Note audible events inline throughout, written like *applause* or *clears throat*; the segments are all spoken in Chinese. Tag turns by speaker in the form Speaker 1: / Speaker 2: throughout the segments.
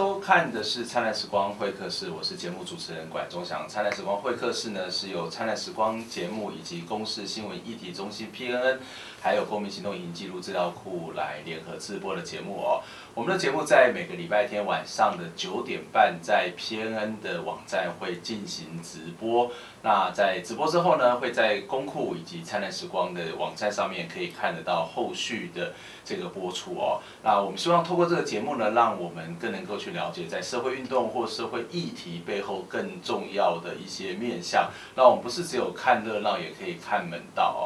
Speaker 1: 收看的是《灿烂时光会客室》，我是节目主持人管中祥。《灿烂时光会客室》呢，是由《灿烂时光》节目以及公视新闻议题中心 PNN，还有公民行动影音记录资料库来联合制播的节目哦。我们的节目在每个礼拜天晚上的九点半，在 PNN 的网站会进行直播。那在直播之后呢，会在公库以及灿烂时光的网站上面可以看得到后续的这个播出哦。那我们希望透过这个节目呢，让我们更能够去了解在社会运动或社会议题背后更重要的一些面向。那我们不是只有看热闹，也可以看门道哦。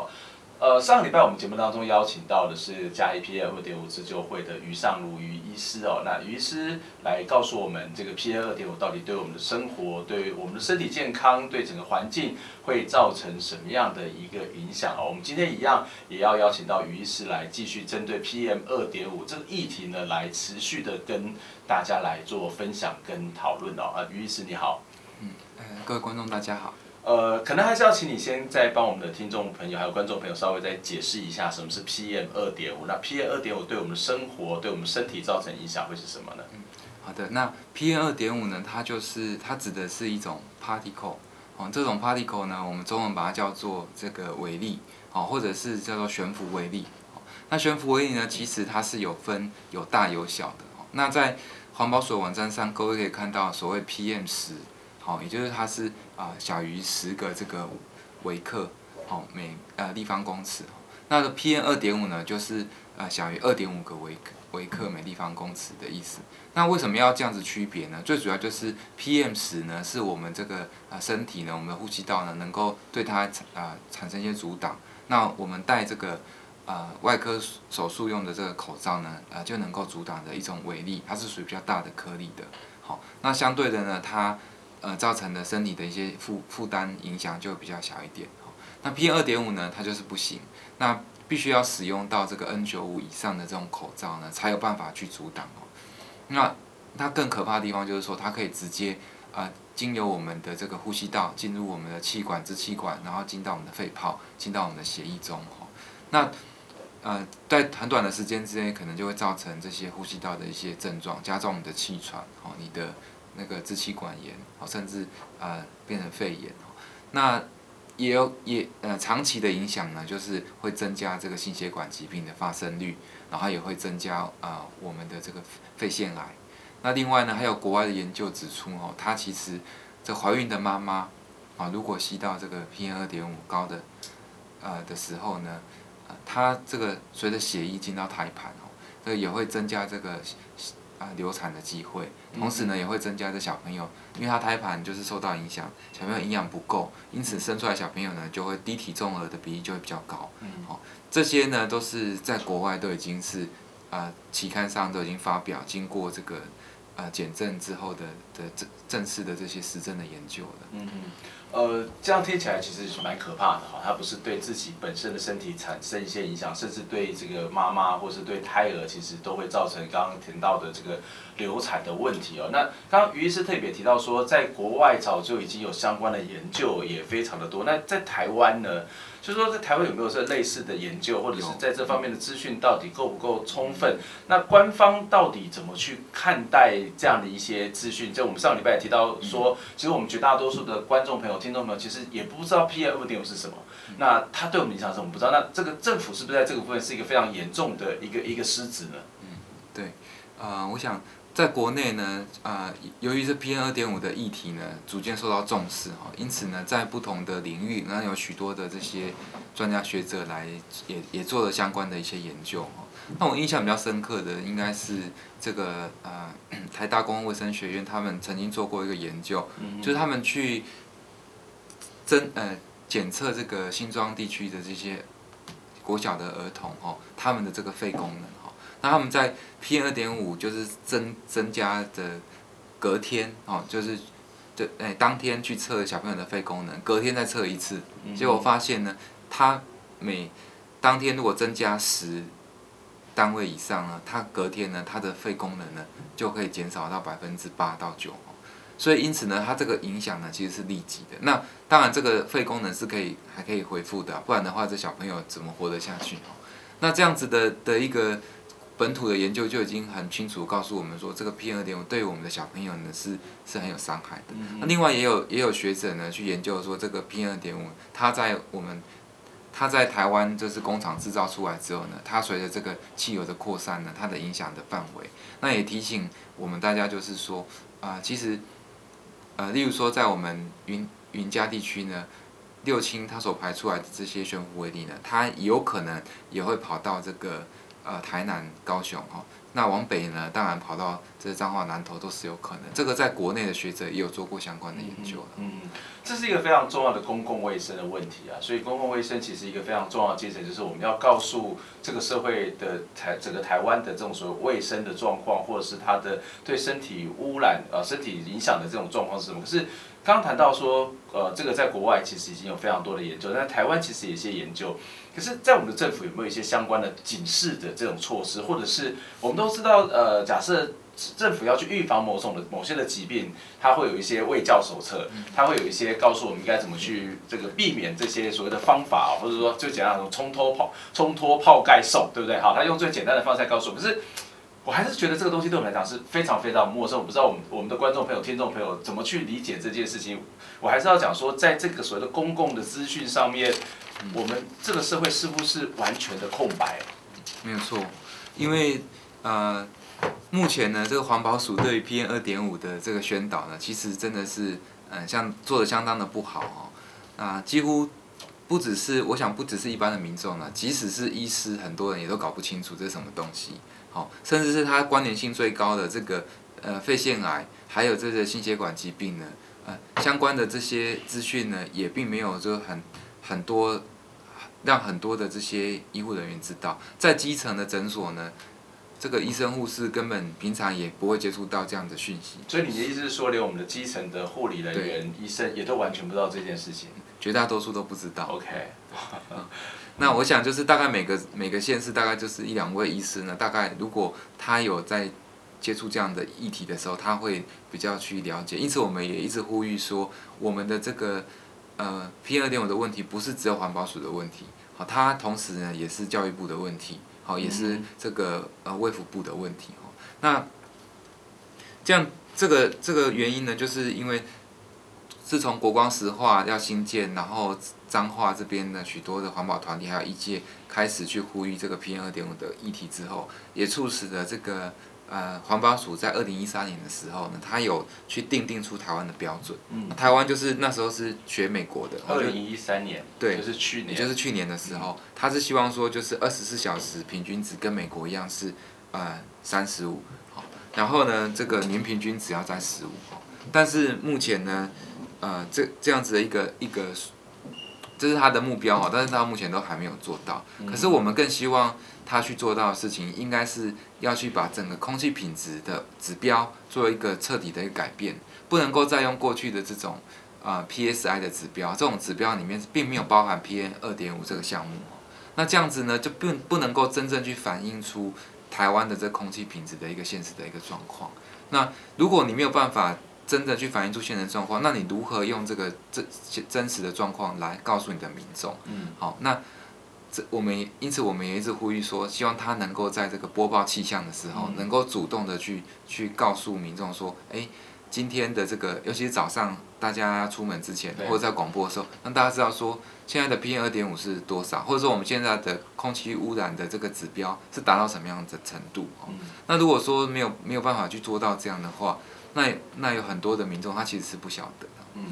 Speaker 1: 呃，上个礼拜我们节目当中邀请到的是嘉义 PM 二点五自救会的于尚儒于医师哦，那于医师来告诉我们这个 PM 二点五到底对我们的生活、对我们的身体健康、对整个环境会造成什么样的一个影响哦。我们今天一样也要邀请到于医师来继续针对 PM 二点五这个议题呢，来持续的跟大家来做分享跟讨论哦。啊，于医师你好，
Speaker 2: 嗯，呃，各位观众大家好。
Speaker 1: 呃，可能还是要请你先再帮我们的听众朋友还有观众朋友稍微再解释一下什么是 PM 二点五。那 PM 二点五对我们的生活、对我们身体造成影响会是什么呢？
Speaker 2: 嗯，好的，那 PM 二点五呢，它就是它指的是一种 particle 哦，这种 particle 呢，我们中文把它叫做这个微粒哦，或者是叫做悬浮微粒。那悬浮微粒呢，其实它是有分有大有小的。那在环保署网站上，各位可以看到所谓 PM 十。好，也就是它是啊、小于十个这个微克，好、每呃立方公尺。那个 PM 二点五呢，就是呃小于二点五个微克微克每立方公尺的意思。那为什么要这样子区别呢？最主要就是 PM 十呢，是我们这个呃身体呢，我们的呼吸道呢，能够对它啊、产生一些阻挡。那我们戴这个呃外科手术用的这个口罩呢，呃就能够阻挡的一种微粒，它是属于比较大的颗粒的。好，那相对的呢，它呃，造成的身体的一些负负担影响就比较小一点。那 PM 二点五呢，它就是不行，那必须要使用到这个 N 九五以上的这种口罩呢，才有办法去阻挡哦。那它更可怕的地方就是说，它可以直接呃经由我们的这个呼吸道进入我们的气管、支气管，然后进到我们的肺泡，进到我们的血液中。那呃，在很短的时间之内，可能就会造成这些呼吸道的一些症状，加重你的气喘哦，你的。那个支气管炎，哦，甚至呃变成肺炎，那也有也呃长期的影响呢，就是会增加这个心血管疾病的发生率，然后也会增加啊、我们的这个肺腺癌。那另外呢，还有国外的研究指出哦，它其实这怀孕的妈妈啊，如果吸到这个 PM 二点五高的呃的时候呢，它这个随着血液进到胎盘哦，这也会增加这个。啊，流产的机会，同时呢也会增加这小朋友，因为他胎盘就是受到影响，小朋友营养不够，因此生出来小朋友呢就会低体重儿的比例就会比较高。好，这些呢都是在国外都已经是啊期刊上都已经发表，经过这个啊检证之后的的正正式的这些实证的研究的。嗯嗯。
Speaker 1: 呃，这样听起来其实是蛮可怕的哈，它不是对自己本身的身体产生一些影响，甚至对这个妈妈或是对胎儿，其实都会造成刚刚提到的这个流产的问题哦。那刚刚于医师特别提到说，在国外早就已经有相关的研究，也非常的多。那在台湾呢？就是说，在台湾有没有这类似的研究，或者是在这方面的资讯到底够不够充分？那官方到底怎么去看待这样的一些资讯？就我们上礼拜也提到说，其实我们绝大多数的观众朋友、听众朋友，其实也不知道 PM 二点五是什么。那它对我们影响是什么？不知道。那这个政府是不是在这个部分是一个非常严重的一个一个失职呢？
Speaker 2: 嗯，对，呃，我想。在国内呢，啊、呃，由于这 PM 二点五的议题呢，逐渐受到重视哈，因此呢，在不同的领域，那有许多的这些专家学者来也也做了相关的一些研究。那我印象比较深刻的，应该是这个呃 *clears throat* 台大公共卫生学院，他们曾经做过一个研究，就是他们去侦呃检测这个新庄地区的这些国小的儿童哦，他们的这个肺功能。那他们在 PM 二点五就是增增加的隔天哦，就是对哎当天去测小朋友的肺功能，隔天再测一次，结果发现呢，他每当天如果增加十单位以上呢，他隔天呢他的肺功能呢就可以减少到百分之八到九，所以因此呢，它这个影响呢其实是立即的。那当然这个肺功能是可以还可以恢复的，不然的话这小朋友怎么活得下去？哦那这样子的的一个。本土的研究就已经很清楚告诉我们说，这个 PM 二点五对我们的小朋友呢是是很有伤害的。那另外也有也有学者呢去研究说，这个 PM 二点五它在我们它在台湾就是工厂制造出来之后呢，它随着这个汽油的扩散呢，它的影响的范围，那也提醒我们大家就是说啊、呃，其实呃，例如说在我们云云嘉地区呢。六轻它所排出来的这些悬浮微粒呢，它有可能也会跑到这个呃台南、高雄哦。那往北呢，当然跑到这彰化、南投都是有可能。这个在国内的学者也有做过相关的研究
Speaker 1: 嗯。嗯，这是一个非常重要的公共卫生的问题啊。所以公共卫生其实一个非常重要的精神，就是我们要告诉这个社会的台整个台湾的这种所谓卫生的状况，或者是它的对身体污染呃身体影响的这种状况是什么？可是。刚谈到说，呃，这个在国外其实已经有非常多的研究，但台湾其实有一些研究。可是，在我们的政府有没有一些相关的警示的这种措施，或者是我们都知道，呃，假设政府要去预防某种的某些的疾病，它会有一些卫教手册，它会有一些告诉我们应该怎么去这个避免这些所谓的方法，或者说最简单的冲脱泡冲脱泡盖送，对不对？好，他用最简单的方式来告诉我们，可是。我还是觉得这个东西对我们来讲是非常非常陌生，我不知道我们我们的观众朋友、听众朋友怎么去理解这件事情。我还是要讲说，在这个所谓的公共的资讯上面，我们这个社会是不是完全的空白？
Speaker 2: 没有错，因为呃，目前呢，这个环保署对于 PM 二点五的这个宣导呢，其实真的是嗯、呃，像做的相当的不好哦。啊、几乎不只是我想，不只是一般的民众呢，即使是医师，很多人也都搞不清楚这是什么东西。好，甚至是它关联性最高的这个呃肺腺癌，还有这个心血管疾病呢，呃相关的这些资讯呢，也并没有就很很多让很多的这些医护人员知道，在基层的诊所呢，这个医生护士根本平常也不会接触到这样的讯息。
Speaker 1: 所以你的意思是说，连我们的基层的护理人员、医生也都完全不知道这件事情？
Speaker 2: 绝大多数都不知道。
Speaker 1: OK。*laughs*
Speaker 2: 那我想就是大概每个每个县市大概就是一两位医师呢，大概如果他有在接触这样的议题的时候，他会比较去了解。因此我们也一直呼吁说，我们的这个呃 PM 二点五的问题不是只有环保署的问题，好，它同时呢也是教育部的问题，好，也是这个呃卫福部的问题。那这样这个这个原因呢，就是因为。自从国光石化要新建，然后彰化这边的许多的环保团体还有医界开始去呼吁这个 PM 二点五的议题之后，也促使了这个呃环保署在二零一三年的时候呢，他有去定定出台湾的标准。嗯。台湾就是那时候是学美国的。
Speaker 1: 二零一三年。
Speaker 2: 对。
Speaker 1: 就是去年。
Speaker 2: 也就是去年的时候，他是希望说就是二十四小时平均值跟美国一样是呃三十五，好，然后呢这个年平均值要在十五，但是目前呢。呃，这这样子的一个一个，这是他的目标哦，但是他目前都还没有做到。可是我们更希望他去做到的事情，应该是要去把整个空气品质的指标做一个彻底的一个改变，不能够再用过去的这种啊、呃、PSI 的指标，这种指标里面并没有包含 PM 二点五这个项目。那这样子呢，就并不能够真正去反映出台湾的这空气品质的一个现实的一个状况。那如果你没有办法，真的去反映出现实状况，那你如何用这个真真实的状况来告诉你的民众？嗯，好，那这我们因此我们也一直呼吁说，希望他能够在这个播报气象的时候，嗯、能够主动的去去告诉民众说，哎，今天的这个，尤其是早上大家出门之前，或者在广播的时候，让大家知道说，现在的 PM 二点五是多少，或者说我们现在的空气污染的这个指标是达到什么样的程度？嗯、那如果说没有没有办法去做到这样的话，那那有很多的民众，他其实是不晓得的。嗯，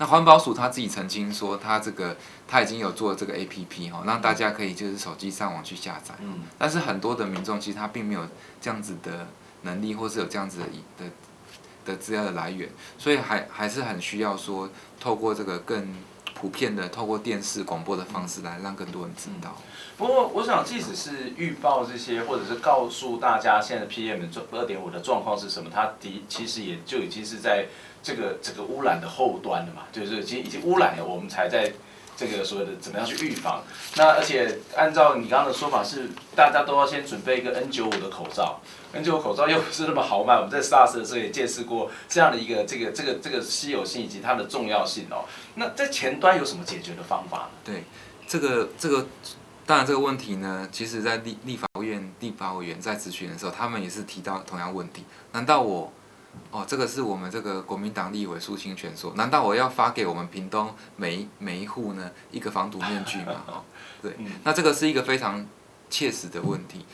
Speaker 2: 那环保署他自己曾经说，他这个他已经有做这个 APP 哈，让大家可以就是手机上网去下载。嗯，但是很多的民众其实他并没有这样子的能力，或是有这样子的的的资料的来源，所以还还是很需要说透过这个更。普遍的透过电视广播的方式来让更多人知道。
Speaker 1: 不过，我想，即使是预报这些，或者是告诉大家现在 PM 二点五的状况是什么，它的其实也就已经是在这个这个污染的后端了嘛，就是已经已经污染了，我们才在。这个所谓的怎么样去预防？那而且按照你刚刚的说法是，大家都要先准备一个 N95 的口罩，N95 口罩又不是那么豪迈。我们在 SARS 的时候也见识过这样的一个这个这个这个稀有性以及它的重要性哦。那在前端有什么解决的方法呢？
Speaker 2: 对，这个这个当然这个问题呢，其实在立立法院立法委员在咨询的时候，他们也是提到同样问题。难道我，哦，这个是我们这个国民党立委苏清泉说，难道我要发给我们屏东每一每一户呢一个防毒面具吗？*laughs* 哦，对，那这个是一个非常切实的问题。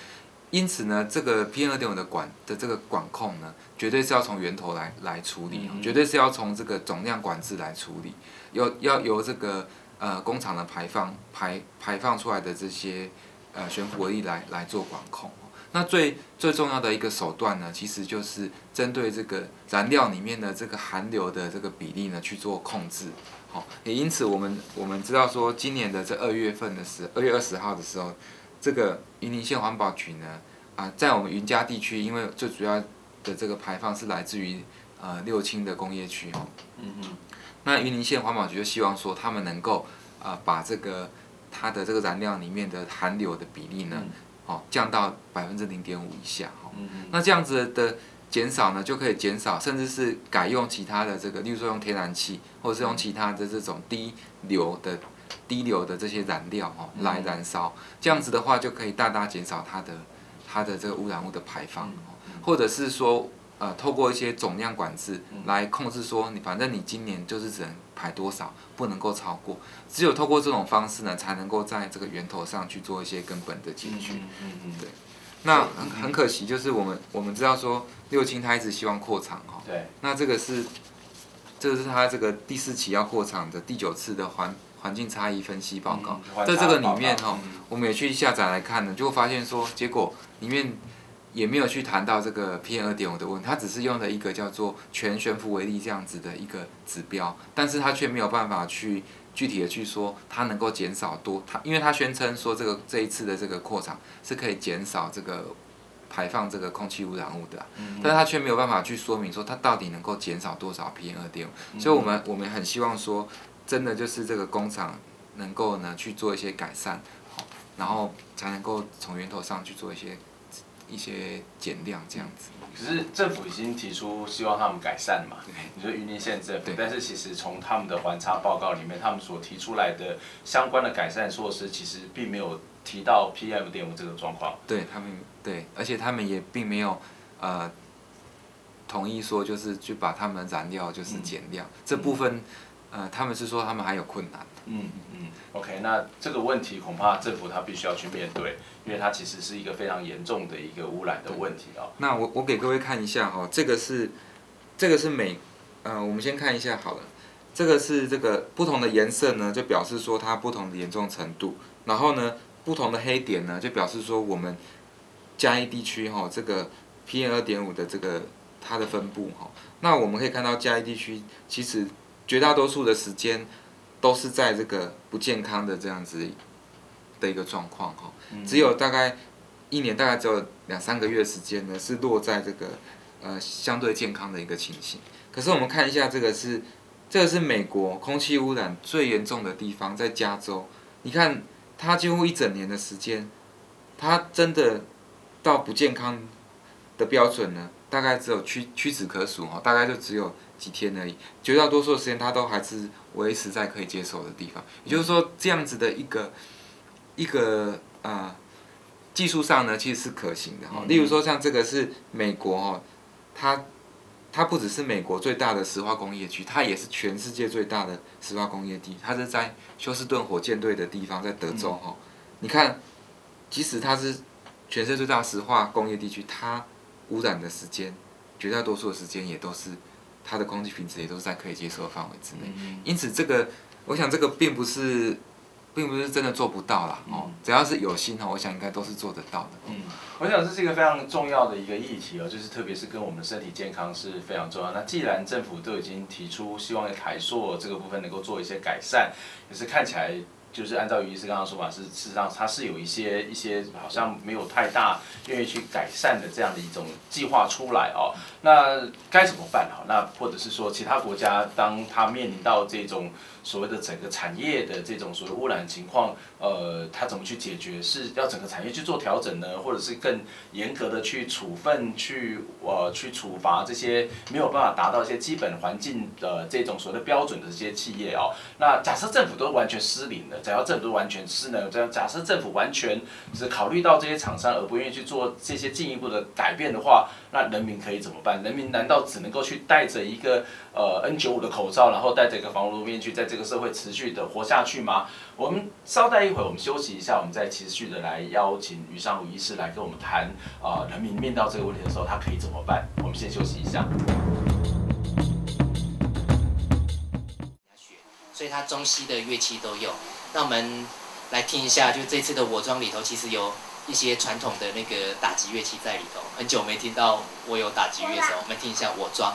Speaker 2: 因此呢，这个 PM 二点五的管的这个管控呢，绝对是要从源头来来处理，绝对是要从这个总量管制来处理，要要由这个呃工厂的排放排排放出来的这些呃悬浮微粒来来做管控。那最最重要的一个手段呢，其实就是针对这个燃料里面的这个含硫的这个比例呢去做控制。好，也因此我们我们知道说，今年的这二月份的时二月二十号的时候。这个云林县环保局呢，啊，在我们云嘉地区，因为最主要的这个排放是来自于呃六轻的工业区哦。嗯嗯。那云林县环保局就希望说，他们能够啊把这个它的这个燃料里面的含硫的比例呢，哦降到百分之零点五以下哈。那这样子的减少呢，就可以减少，甚至是改用其他的这个，例如说用天然气，或者是用其他的这种低硫的。低硫的这些燃料哦，来燃烧，这样子的话就可以大大减少它的它的这个污染物的排放，或者是说呃，透过一些总量管制来控制，说你反正你今年就是只能排多少，不能够超过，只有透过这种方式呢，才能够在这个源头上去做一些根本的解决。嗯嗯对。那很很可惜，就是我们我们知道说六轻他一直希望扩厂哈。对。那这个是，这个是他这个第四期要扩厂的第九次的环。环境差异分析报告，在这个里面哈，我们也去下载来看呢，就会发现说，结果里面也没有去谈到这个 PM 二点五的问题，它只是用了一个叫做全悬浮微粒这样子的一个指标，但是它却没有办法去具体的去说它能够减少多，它因为它宣称说这个这一次的这个扩厂是可以减少这个排放这个空气污染物的，但是它却没有办法去说明说它到底能够减少多少 PM 二点五，所以我们我们很希望说。真的就是这个工厂能够呢去做一些改善，然后才能够从源头上去做一些一些减量这样子。
Speaker 1: 可是政府已经提出希望他们改善嘛？你说云林县政府，但是其实从他们的环差报告里面，他们所提出来的相关的改善措施，其实并没有提到 PM 二点五这个状况。
Speaker 2: 对他们，对，而且他们也并没有呃同意说就是去把他们燃料就是减量、嗯、这部分。呃，他们是说他们还有困难。
Speaker 1: 嗯嗯，OK，那这个问题恐怕政府他必须要去面对，因为它其实是一个非常严重的一个污染的问题哦。
Speaker 2: 那我我给各位看一下哈、哦，这个是这个是美，呃，我们先看一下好了，这个是这个不同的颜色呢，就表示说它不同的严重程度。然后呢，不同的黑点呢，就表示说我们嘉义地区哈、哦，这个 PM 二点五的这个它的分布哈、哦。那我们可以看到嘉义地区其实。绝大多数的时间都是在这个不健康的这样子的一个状况哈，只有大概一年大概只有两三个月时间呢是落在这个呃相对健康的一个情形。可是我们看一下这个是这个是美国空气污染最严重的地方，在加州，你看它几乎一整年的时间，它真的到不健康的标准呢，大概只有屈屈指可数哈，大概就只有。几天而已，绝大多数的时间它都还是维持在可以接受的地方。也就是说，这样子的一个一个啊、呃、技术上呢，其实是可行的哈。例如说，像这个是美国哈，它它不只是美国最大的石化工业区，它也是全世界最大的石化工业地。它是在休斯顿火箭队的地方，在德州哈。你看，即使它是全世界最大石化工业地区，它污染的时间，绝大多数的时间也都是。它的空气品质也都是在可以接受的范围之内，因此这个，我想这个并不是，并不是真的做不到啦，哦，只要是有心哦，我想应该都是做得到的。
Speaker 1: 嗯，我想这是一个非常重要的一个议题哦，就是特别是跟我们的身体健康是非常重要。那既然政府都已经提出希望台塑这个部分能够做一些改善，也是看起来。就是按照于医师刚刚说法，是事实上它是有一些一些好像没有太大愿意去改善的这样的一种计划出来哦。那该怎么办？好，那或者是说其他国家当它面临到这种所谓的整个产业的这种所谓污染情况，呃，它怎么去解决？是要整个产业去做调整呢，或者是更严格的去处分、去呃去处罚这些没有办法达到一些基本环境的这种所谓的标准的这些企业哦？那假设政府都完全失灵了，只要政府都完全失能，这样假设政府完全只考虑到这些厂商而不愿意去做这些进一步的改变的话，那人民可以怎么办？人民难道只能够去戴着一个呃 N95 的口罩，然后戴着一个防毒面具，在这这个社会持续的活下去吗？我们稍待一会儿，我们休息一下，我们再持续的来邀请于尚儒医师来跟我们谈啊、人民面到这个问题的时候，他可以怎么办？我们先休息一下。
Speaker 3: 所以它中西的乐器都有。那我们来听一下，就这次的我庄里头，其实有一些传统的那个打击乐器在里头。很久没听到我有打击乐手，我们听一下我
Speaker 1: 庄。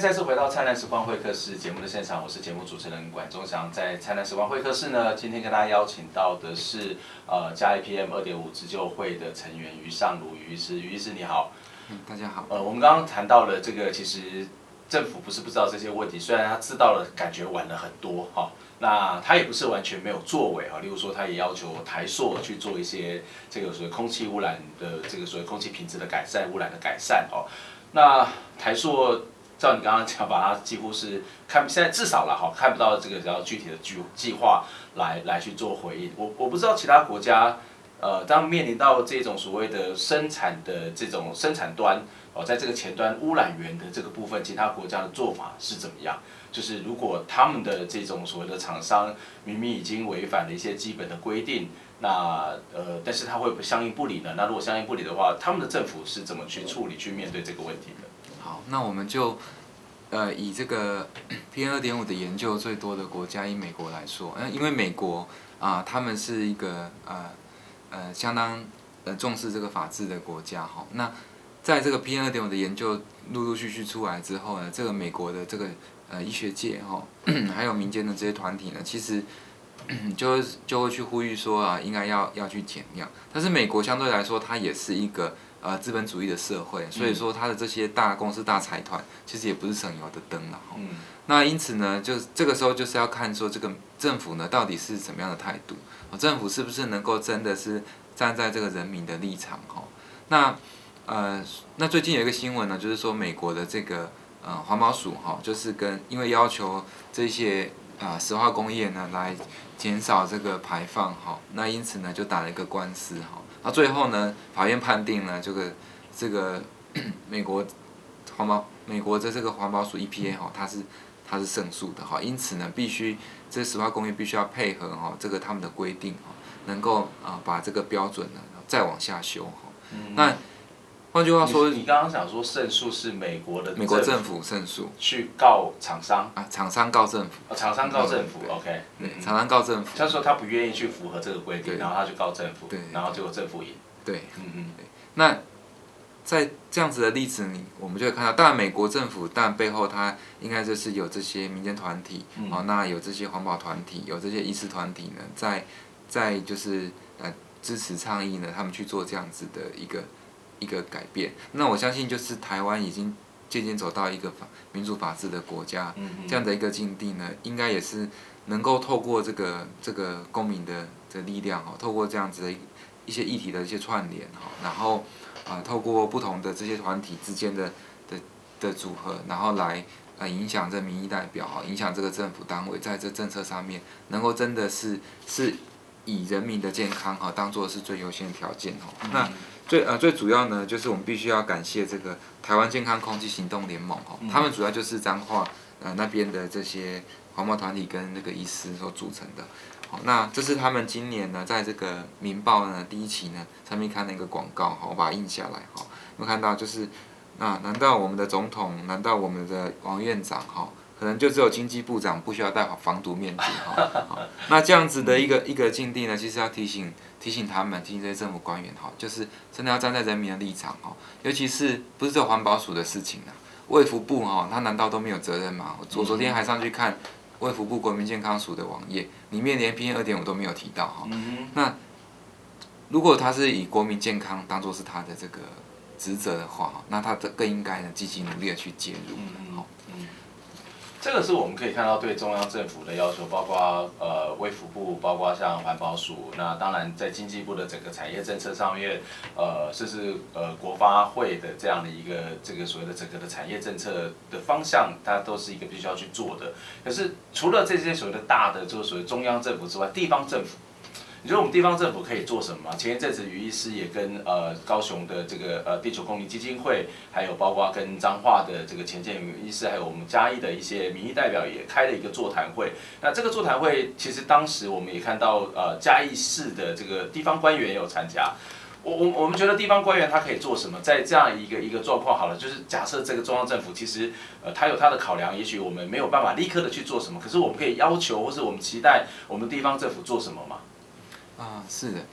Speaker 1: 迎再次回到《灿烂时光会客室》节目的现场，我是节目主持人管中祥。在《灿烂时光会客室》呢，今天跟大家邀请到的是呃嘉义 PM 二点五自救会的成员于尚儒于医师，于医师你好。
Speaker 2: 嗯，大家好。
Speaker 1: 呃，我们刚刚谈到了这个，其实政府不是不知道这些问题，虽然他知道了，感觉晚了很多哈、哦。那他也不是完全没有作为哈，例如说，他也要求台塑去做一些这个所谓空气污染的这个所谓空气品质的改善、污染的改善哦。那台塑。照你刚刚讲，把它几乎是看现在至少了哈，看不到这个比较具体的计计划来来去做回应。我我不知道其他国家，呃，当面临到这种所谓的生产的这种生产端哦，在这个前端污染源的这个部分，其他国家的做法是怎么样？就是如果他们的这种所谓的厂商明明已经违反了一些基本的规定，那呃，但是他会不相应不理呢？那如果相应不理的话，他们的政府是怎么去处理、去面对这个问题的？
Speaker 2: 好，那我们就，呃，以这个 *clears throat* PM 二点五的研究最多的国家，以美国来说，呃，因为美国啊，他们是一个呃呃相当呃重视这个法治的国家哈。那在这个 PM 二点五的研究陆陆续续出来之后呢，这个美国的这个呃医学界哈，*coughs* 还有民间的这些团体呢，其实 *clears throat* 就就会去呼吁说啊，应该要要去减量。但是美国相对来说，它也是一个。呃，资本主义的社会，所以说它的这些大公司、大财团，其实也不是省油的灯了哈。嗯、那因此呢，就这个时候就是要看说这个政府呢到底是什么样的态度，政府是不是能够真的是站在这个人民的立场哈？那呃，那最近有一个新闻呢，就是说美国的这个呃环保署哈，就是跟因为要求这些啊、呃、石化工业呢来减少这个排放哈，那因此呢就打了一个官司哈。那最后呢，法院判定了这个这个 *clears throat* 美国环保美国的这个环保署 EPA 哈，它是它是胜诉的哈，因此呢，必须这石化工业必须要配合哈这个他们的规定哈，能够啊把这个标准呢再往下修哈。嗯、那换句话说，
Speaker 1: 你刚刚想说胜诉是美国的
Speaker 2: 美国政府胜诉
Speaker 1: 去告厂商
Speaker 2: 啊，厂商告政府，
Speaker 1: 厂商告政府，OK，
Speaker 2: 厂商告政府，
Speaker 1: 他说他不愿意去符合这个规定，然后他就告政府，
Speaker 2: 对，
Speaker 1: 然后结果政府赢，
Speaker 2: 对，嗯嗯，对。那在这样子的例子里，我们就会看到，当然美国政府，但背后它应该就是有这些民间团体，哦，那有这些环保团体，有这些医师团体呢，在在就是呃支持倡议呢，他们去做这样子的一个。一个改变，那我相信就是台湾已经渐渐走到一个法民主法治的国家，这样的一个境地呢，应该也是能够透过这个这个公民的的力量哈，透过这样子的一些议题的一些串联哈，然后啊，透过不同的这些团体之间的的的组合，然后来呃影响这民意代表哈，影响这个政府单位在这政策上面能够真的是是以人民的健康哈当做是最优先的条件哈，那。最呃最主要呢，就是我们必须要感谢这个台湾健康空气行动联盟哈，他们主要就是彰化呃那边的这些环保团体跟那个医师所组成的。好，那这是他们今年呢，在这个《民报》呢第一期呢上面看那个广告哈，我把它印下来哈，有看到就是，那难道我们的总统，难道我们的王院长哈，可能就只有经济部长不需要戴好防毒面具哈？*laughs* 那这样子的一个一个境地呢，其实要提醒。提醒他们，提醒这些政府官员哈，就是真的要站在人民的立场哈，尤其是不是只有环保署的事情啊，卫福部哈，他难道都没有责任吗？我昨天还上去看卫福部国民健康署的网页，里面连 PM 二点五都没有提到哈。那如果他是以国民健康当做是他的这个职责的话，那他更应该呢积极努力的去介入。好。
Speaker 1: 这个是我们可以看到对中央政府的要求，包括呃卫福部，包括像环保署，那当然在经济部的整个产业政策上面，呃，甚至呃国发会的这样的一个这个所谓的整个的产业政策的方向，它都是一个必须要去做的。可是除了这些所谓的大的，就是所谓中央政府之外，地方政府。你觉得我们地方政府可以做什么吗？前一阵子于医师也跟呃高雄的这个呃地球公民基金会，还有包括跟彰化的这个钱建宇医师，还有我们嘉义的一些民意代表也开了一个座谈会。那这个座谈会其实当时我们也看到呃嘉义市的这个地方官员也有参加。我我我们觉得地方官员他可以做什么？在这样一个一个状况好了，就是假设这个中央政府其实呃他有他的考量，也许我们没有办法立刻的去做什么，可是我们可以要求或是我们期待我们地方政府做什么吗？
Speaker 2: 啊，是的，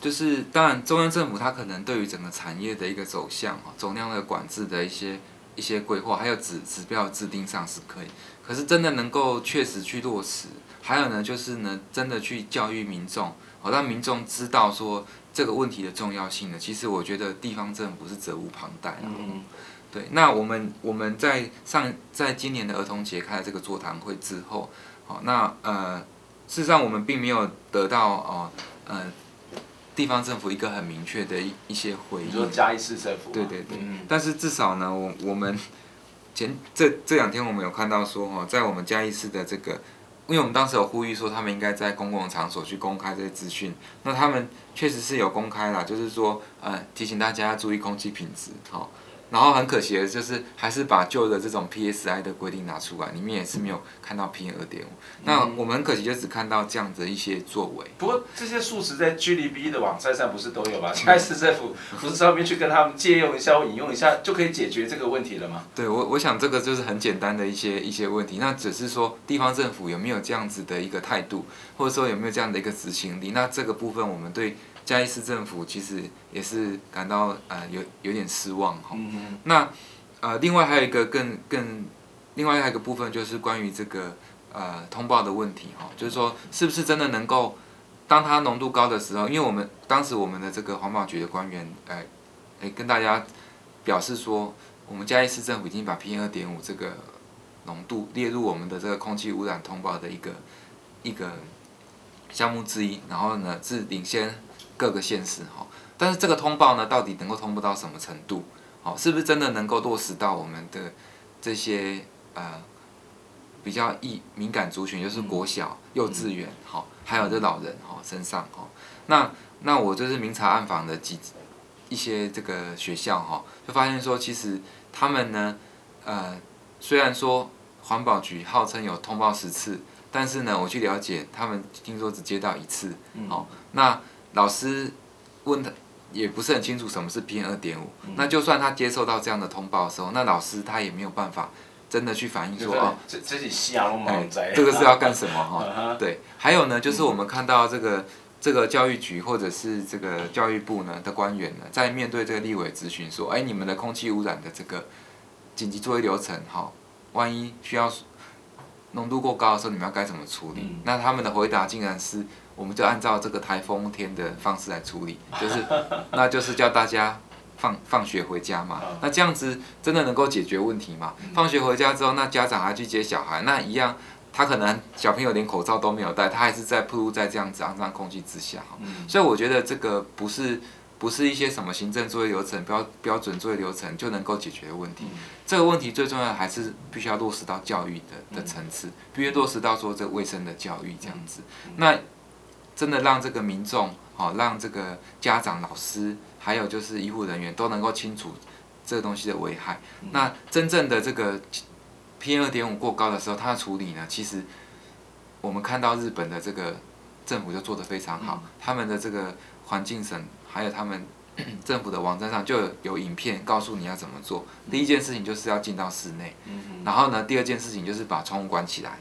Speaker 2: 就是当然，中央政府它可能对于整个产业的一个走向啊，总量的管制的一些一一些规划，还有指指标制定上是可以，可是真的能够确实去落实，还有呢就是呢真的去教育民众，好让民众知道说这个问题的重要性呢，其实我觉得地方政府是责无旁贷。嗯。对，那我们我们在上在今年的儿童节开了这个座谈会之后，好，那呃，事实上我们并没有得到哦呃地方政府一个很明确的一一些回应。
Speaker 1: 你说嘉义市政府？
Speaker 2: 对对对。嗯。但是至少呢，我我们前这这两天我们有看到说哈，在我们嘉义市的这个，因为我们当时有呼吁说他们应该在公共场所去公开这些资讯，那他们确实是有公开啦，就是说呃提醒大家要注意空气品质，好。然后很可惜的就是，还是把旧的这种 PSI 的规定拿出来，里面也是没有看到 PM 二点五。那我们很可惜就只看到这样的一些作为。
Speaker 1: 不过这些数值在 GDB 的网站上不是都有吗？下一次政府不是上面去跟他们借用一下或引用一下，就可以解决这个问题了吗？
Speaker 2: 对，我我想这个就是很简单的一些一些问题。那只是说地方政府有没有这样子的一个态度，或者说有没有这样的一个执行力？那这个部分我们对。嘉义市政府其实也是感到呃有有点失望哈。嗯、那呃另外还有一个更更另外还有一个部分就是关于这个呃通报的问题哈，就是说是不是真的能够当它浓度高的时候，因为我们当时我们的这个环保局的官员呃诶跟大家表示说，我们嘉义市政府已经把 PM 二点五这个浓度列入我们的这个空气污染通报的一个一个项目之一，然后呢是领先。各个县市哈，但是这个通报呢，到底能够通报到什么程度？好，是不是真的能够落实到我们的这些呃比较易敏感族群，就是国小、幼稚园哈，还有这老人哈身上哈？那那我就是明察暗访的几一些这个学校哈，就发现说，其实他们呢，呃，虽然说环保局号称有通报十次，但是呢，我去了解，他们听说只接到一次，好，那。老师问他也不是很清楚什么是 PM 二点五，那就算他接受到这样的通报的时候，那老师他也没有办法真的去反映说哦，这
Speaker 1: 这是西洋龙猫仔，
Speaker 2: 这个是要干什么哈？*laughs* 对，还有呢，就是我们看到这个这个教育局或者是这个教育部呢的官员呢，在面对这个立委咨询说，哎，你们的空气污染的这个紧急作业流程哈，万一需要浓度过高的时候，你们要该怎么处理？那他们的回答竟然是。我们就按照这个台风天的方式来处理，*laughs* 就是，那就是叫大家放放学回家嘛。那这样子真的能够解决问题吗？放学回家之后，那家长还去接小孩，那一样，他可能小朋友连口罩都没有戴，他还是在暴露在这样子肮脏空气之下。所以我觉得这个不是不是一些什么行政作业流程标标准作业流程就能够解决的问题。这个问题最重要的还是必须要落实到教育的的层次，必须落实到说这卫生的教育这样子。那真的让这个民众，好，让这个家长、老师，还有就是医护人员都能够清楚这个东西的危害。那真正的这个 PM 二点五过高的时候，它的处理呢，其实我们看到日本的这个政府就做得非常好，他们的这个环境省还有他们 *coughs* 政府的网站上就有有影片告诉你要怎么做。第一件事情就是要进到室内，然后呢，第二件事情就是把窗户关起来，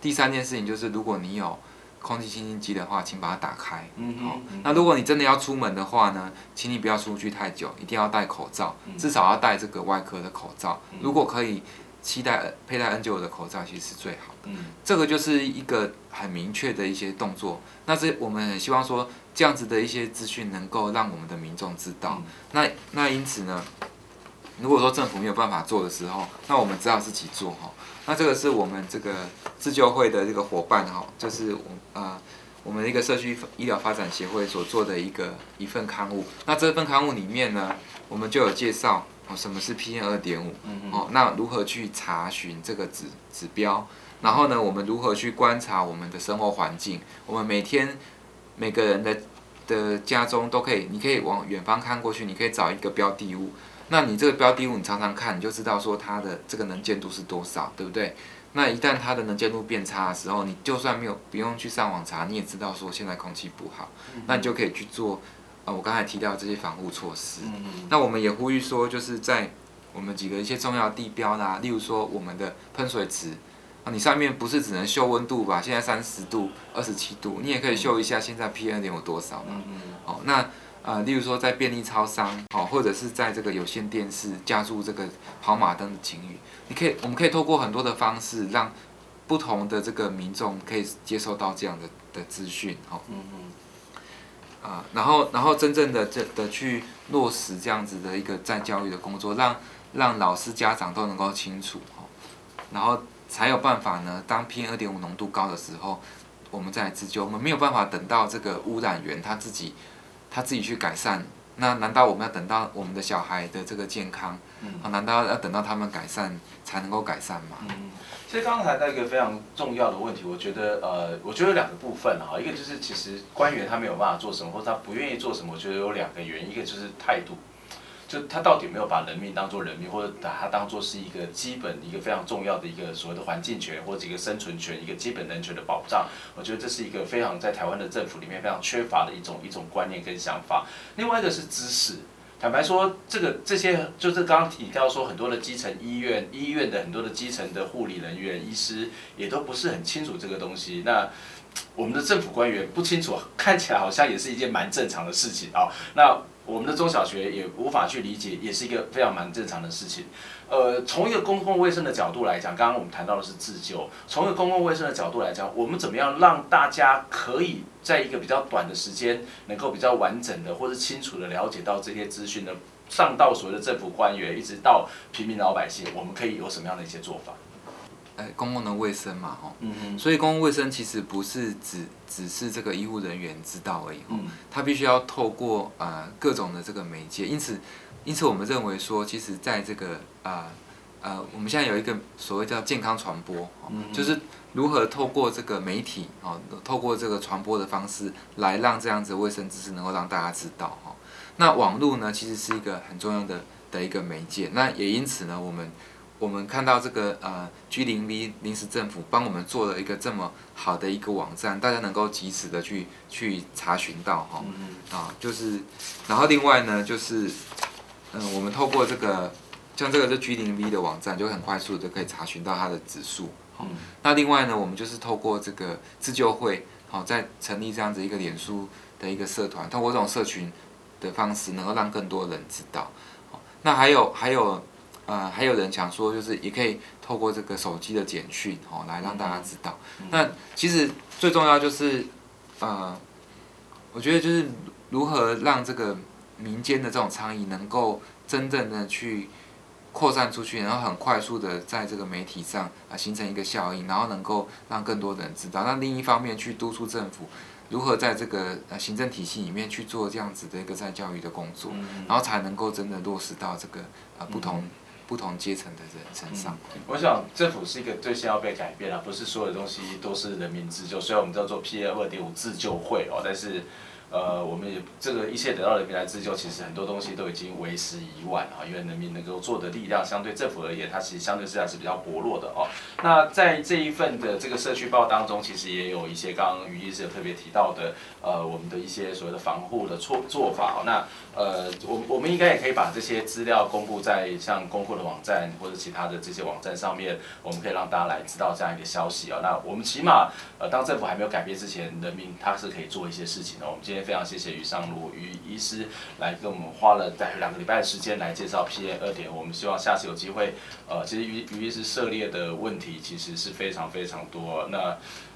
Speaker 2: 第三件事情就是如果你有空气清新机的话，请把它打开。嗯好，那如果你真的要出门的话呢，请你不要出去太久，一定要戴口罩，至少要戴这个外科的口罩。如果可以，期待佩戴 N95 的口罩其实是最好的。嗯，这个就是一个很明确的一些动作。那这我们很希望说，这样子的一些资讯能够让我们的民众知道。那那因此呢，如果说政府没有办法做的时候，那我们只好自己做哈。那这个是我们这个自救会的这个伙伴哈，就是我呃我们一个社区医疗发展协会所做的一个一份刊物。那这份刊物里面呢，我们就有介绍哦什么是 PM 二点五，哦那如何去查询这个指指标，然后呢我们如何去观察我们的生活环境，我们每天每个人的的家中都可以，你可以往远方看过去，你可以找一个标的物。那你这个标的物，你常常看，你就知道说它的这个能见度是多少，对不对？那一旦它的能见度变差的时候，你就算没有不用去上网查，你也知道说现在空气不好，那你就可以去做，呃，我刚才提到这些防护措施。那我们也呼吁说，就是在我们几个一些重要地标啦，例如说我们的喷水池，啊，你上面不是只能秀温度吧？现在三十度、二十七度，你也可以秀一下现在 PM 二点有多少嘛？好，那。呃，例如说在便利超商，哦，或者是在这个有线电视加入这个跑马灯的警语，你可以，我们可以透过很多的方式，让不同的这个民众可以接受到这样的的资讯，哦，嗯嗯，啊，然后然后真正的这的去落实这样子的一个在教育的工作，让让老师家长都能够清楚，哦，然后才有办法呢，当 PM 二点五浓度高的时候，我们再来自救，我们没有办法等到这个污染源他自己。他自己去改善，那难道我们要等到我们的小孩的这个健康？嗯，难道要等到他们改善才能够改善吗？
Speaker 1: 嗯，所以刚才那个非常重要的问题，我觉得呃，我觉得有两个部分哈，一个就是其实官员他没有办法做什么，或者他不愿意做什么，我觉得有两个原因，一个就是态度。就他到底没有把人命当做人命，或者把它当做是一个基本、一个非常重要的一个所谓的环境权，或者一个生存权、一个基本人权的保障。我觉得这是一个非常在台湾的政府里面非常缺乏的一种一种观念跟想法。另外一个是知识，坦白说，这个这些就是刚刚提到说很多的基层医院、医院的很多的基层的护理人员、医师也都不是很清楚这个东西。那我们的政府官员不清楚，看起来好像也是一件蛮正常的事情啊。那我们的中小学也无法去理解，也是一个非常蛮正常的事情。呃，从一个公共卫生的角度来讲，刚刚我们谈到的是自救。从一个公共卫生的角度来讲，我们怎么样让大家可以在一个比较短的时间，能够比较完整的或者清楚的了解到这些资讯呢？上到所谓的政府官员，一直到平民老百姓，我们可以有什么样的一些做法？
Speaker 2: 哎，公共的卫生嘛，吼，所以公共卫生其实不是只只是这个医护人员知道而已，嗯，他必须要透过呃各种的这个媒介，因此，因此我们认为说，其实在这个呃呃，我们现在有一个所谓叫健康传播，嗯，就是如何透过这个媒体，哦，透过这个传播的方式，来让这样子卫生知识能够让大家知道，哈，那网络呢，其实是一个很重要的的一个媒介，那也因此呢，我们。我们看到这个呃 G 零 V 临时政府帮我们做了一个这么好的一个网站，大家能够及时的去去查询到哈，啊，就是，然后另外呢，就是，嗯，我们透过这个，像这个是 G 零 V 的网站，就很快速的可以查询到它的指数。嗯。那另外呢，我们就是透过这个自救会，好，在成立这样子一个脸书的一个社团，通过这种社群的方式，能够让更多人知道。那还有还有。呃，还有人想说，就是也可以透过这个手机的简讯哦，来让大家知道。嗯、那其实最重要就是，呃，我觉得就是如何让这个民间的这种倡议能够真正的去扩散出去，然后很快速的在这个媒体上啊、呃、形成一个效应，然后能够让更多的人知道。那另一方面去督促政府如何在这个呃行政体系里面去做这样子的一个在教育的工作，嗯、然后才能够真的落实到这个呃不同。不同阶层的人身上，
Speaker 1: 我想政府是一个最先要被改变的，不是所有的东西都是人民自救。虽然我们叫做 PM 二点五自救会哦，但是。呃，我们也这个一切得到人民来自救，其实很多东西都已经为时已晚啊，因为人民能够做的力量，相对政府而言，它其实相对是还是比较薄弱的哦。那在这一份的这个社区报当中，其实也有一些刚刚于医师有特别提到的，呃，我们的一些所谓的防护的做做法哦。那呃，我我们应该也可以把这些资料公布在像公库的网站或者其他的这些网站上面，我们可以让大家来知道这样一个消息啊。那我们起码呃，当政府还没有改变之前，人民他是可以做一些事情的。我们今天。非常谢谢于上路于医师来跟我们花了大概两个礼拜的时间来介绍 PM 二点。我们希望下次有机会，呃，其实于于医师涉猎的问题其实是非常非常多。那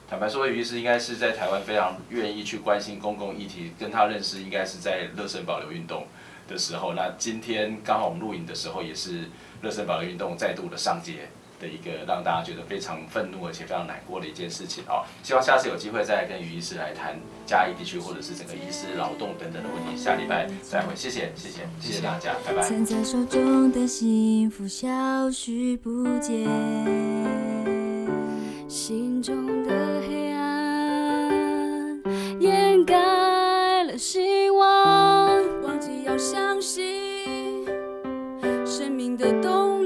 Speaker 1: 坦白说，于医师应该是在台湾非常愿意去关心公共议题，跟他认识应该是在乐生保留运动的时候。那今天刚好我们录影的时候，也是乐生保留运动再度的上街。的一个让大家觉得非常愤怒而且非常难过的一件事情哦，希望下次有机会再跟于医师来谈嘉义地区或者是整个医师劳动等等的问题，下礼拜再会，谢谢谢谢谢谢大家，拜拜。攒在手中的幸福消失不见，心中的
Speaker 4: 希望忘记要相信生命的动